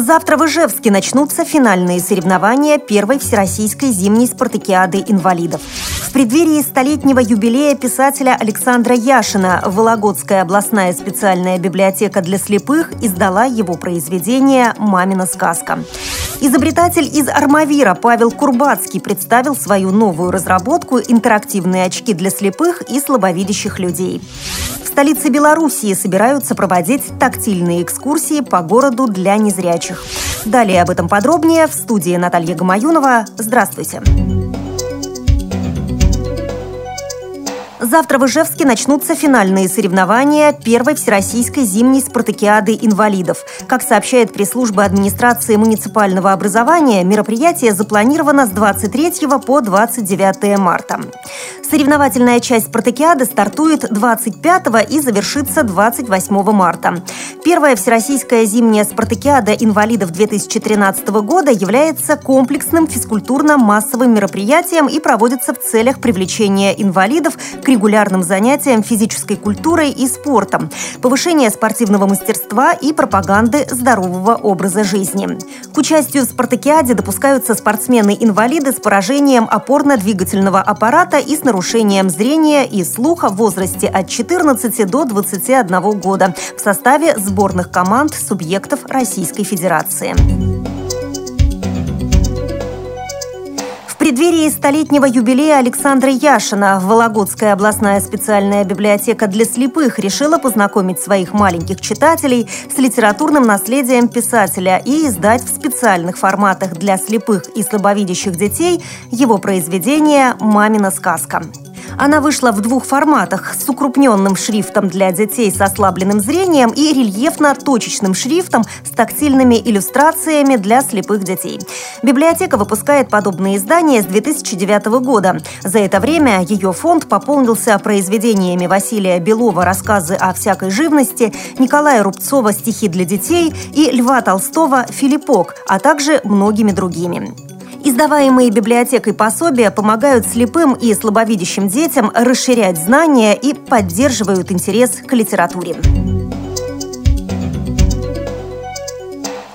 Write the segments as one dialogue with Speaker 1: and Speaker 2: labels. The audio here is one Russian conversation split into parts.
Speaker 1: Завтра в Ижевске начнутся финальные соревнования первой всероссийской зимней спартакиады инвалидов. В преддверии столетнего юбилея писателя Александра Яшина Вологодская областная специальная библиотека для слепых издала его произведение «Мамина сказка». Изобретатель из Армавира Павел Курбацкий представил свою новую разработку «Интерактивные очки для слепых и слабовидящих людей». Столице Белоруссии собираются проводить тактильные экскурсии по городу для незрячих. Далее об этом подробнее в студии Наталья Гамаюнова. Здравствуйте. Здравствуйте. Завтра в Ижевске начнутся финальные соревнования первой всероссийской зимней спартакиады инвалидов. Как сообщает пресс-служба администрации муниципального образования, мероприятие запланировано с 23 по 29 марта. Соревновательная часть спартакиады стартует 25 и завершится 28 марта. Первая всероссийская зимняя спартакиада инвалидов 2013 года является комплексным физкультурно-массовым мероприятием и проводится в целях привлечения инвалидов к регулярным занятиям физической культурой и спортом, повышения спортивного мастерства и пропаганды здорового образа жизни. К участию в спартакиаде допускаются спортсмены-инвалиды с поражением опорно-двигательного аппарата и с нарушением зрения и слуха в возрасте от 14 до 21 года в составе сборных команд субъектов Российской Федерации. Преддверии столетнего юбилея Александра Яшина Вологодская областная специальная библиотека для слепых решила познакомить своих маленьких читателей с литературным наследием писателя и издать в специальных форматах для слепых и слабовидящих детей его произведение «Мамина сказка». Она вышла в двух форматах – с укрупненным шрифтом для детей с ослабленным зрением и рельефно-точечным шрифтом с тактильными иллюстрациями для слепых детей. Библиотека выпускает подобные издания с 2009 года. За это время ее фонд пополнился произведениями Василия Белова «Рассказы о всякой живности», Николая Рубцова «Стихи для детей» и Льва Толстого «Филиппок», а также многими другими. Издаваемые библиотекой пособия помогают слепым и слабовидящим детям расширять знания и поддерживают интерес к литературе.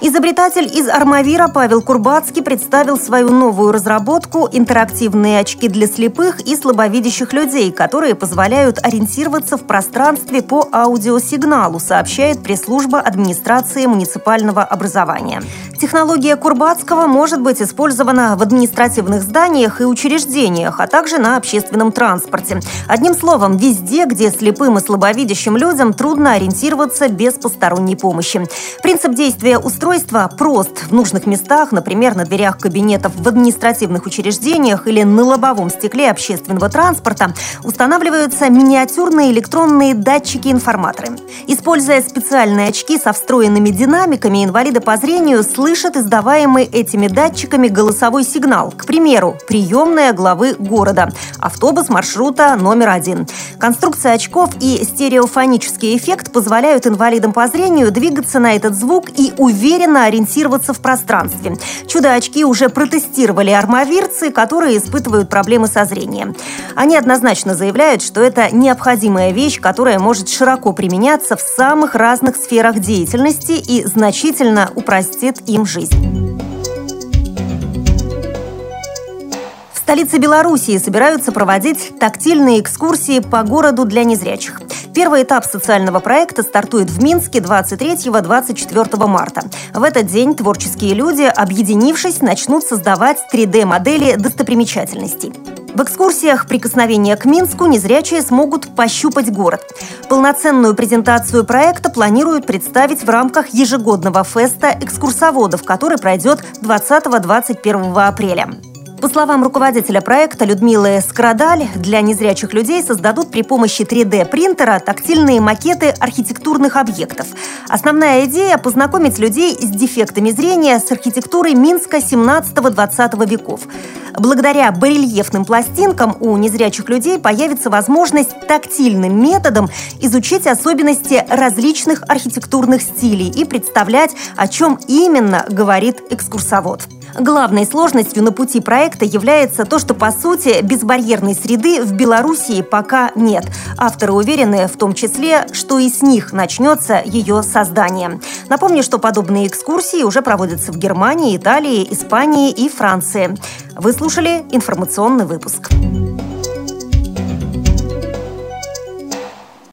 Speaker 1: Изобретатель из Армавира Павел Курбацкий представил свою новую разработку «Интерактивные очки для слепых и слабовидящих людей», которые позволяют ориентироваться в пространстве по аудиосигналу, сообщает пресс-служба администрации муниципального образования. Технология Курбацкого может быть использована в административных зданиях и учреждениях, а также на общественном транспорте. Одним словом, везде, где слепым и слабовидящим людям трудно ориентироваться без посторонней помощи. Принцип действия устройства прост. В нужных местах, например, на дверях кабинетов в административных учреждениях или на лобовом стекле общественного транспорта, устанавливаются миниатюрные электронные датчики-информаторы. Используя специальные очки со встроенными динамиками, инвалиды по зрению слышат слышат издаваемый этими датчиками голосовой сигнал. К примеру, приемная главы города, автобус маршрута номер один. Конструкция очков и стереофонический эффект позволяют инвалидам по зрению двигаться на этот звук и уверенно ориентироваться в пространстве. Чудо-очки уже протестировали армавирцы, которые испытывают проблемы со зрением. Они однозначно заявляют, что это необходимая вещь, которая может широко применяться в самых разных сферах деятельности и значительно упростит им им жизнь. В столице Белоруссии собираются проводить тактильные экскурсии по городу для незрячих. Первый этап социального проекта стартует в Минске 23-24 марта. В этот день творческие люди, объединившись, начнут создавать 3D-модели достопримечательностей. В экскурсиях «Прикосновение к Минску» незрячие смогут пощупать город. Полноценную презентацию проекта планируют представить в рамках ежегодного феста экскурсоводов, который пройдет 20-21 апреля. По словам руководителя проекта Людмилы Скрадаль, для незрячих людей создадут при помощи 3D-принтера тактильные макеты архитектурных объектов. Основная идея – познакомить людей с дефектами зрения с архитектурой Минска 17-20 веков. Благодаря барельефным пластинкам у незрячих людей появится возможность тактильным методом изучить особенности различных архитектурных стилей и представлять, о чем именно говорит экскурсовод. Главной сложностью на пути проекта является то, что, по сути, безбарьерной среды в Белоруссии пока нет. Авторы уверены в том числе, что и с них начнется ее создание. Напомню, что подобные экскурсии уже проводятся в Германии, Италии, Испании и Франции. Вы слушали информационный выпуск.